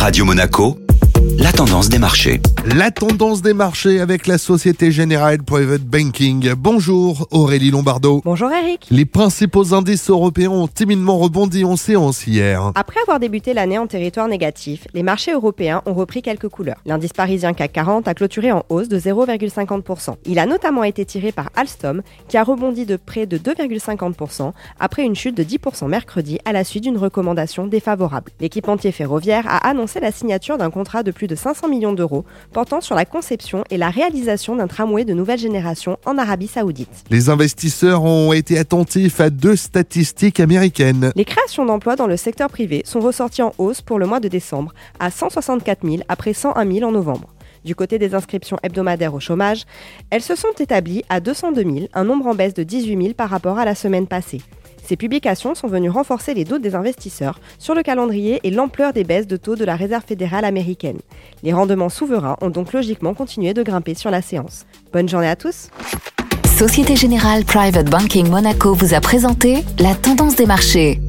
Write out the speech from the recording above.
Radio Monaco, la tendance des marchés. La tendance des marchés avec la Société Générale Private Banking. Bonjour Aurélie Lombardo. Bonjour Eric. Les principaux indices européens ont timidement rebondi en séance hier. Après avoir débuté l'année en territoire négatif, les marchés européens ont repris quelques couleurs. L'indice parisien CAC 40 a clôturé en hausse de 0,50%. Il a notamment été tiré par Alstom qui a rebondi de près de 2,50% après une chute de 10% mercredi à la suite d'une recommandation défavorable. L'équipementier ferroviaire a annoncé la signature d'un contrat de plus de 500 millions d'euros portant sur la conception et la réalisation d'un tramway de nouvelle génération en Arabie Saoudite. Les investisseurs ont été attentifs à deux statistiques américaines. Les créations d'emplois dans le secteur privé sont ressorties en hausse pour le mois de décembre à 164 000 après 101 000 en novembre. Du côté des inscriptions hebdomadaires au chômage, elles se sont établies à 202 000, un nombre en baisse de 18 000 par rapport à la semaine passée. Ces publications sont venues renforcer les doutes des investisseurs sur le calendrier et l'ampleur des baisses de taux de la Réserve fédérale américaine. Les rendements souverains ont donc logiquement continué de grimper sur la séance. Bonne journée à tous. Société Générale Private Banking Monaco vous a présenté la tendance des marchés.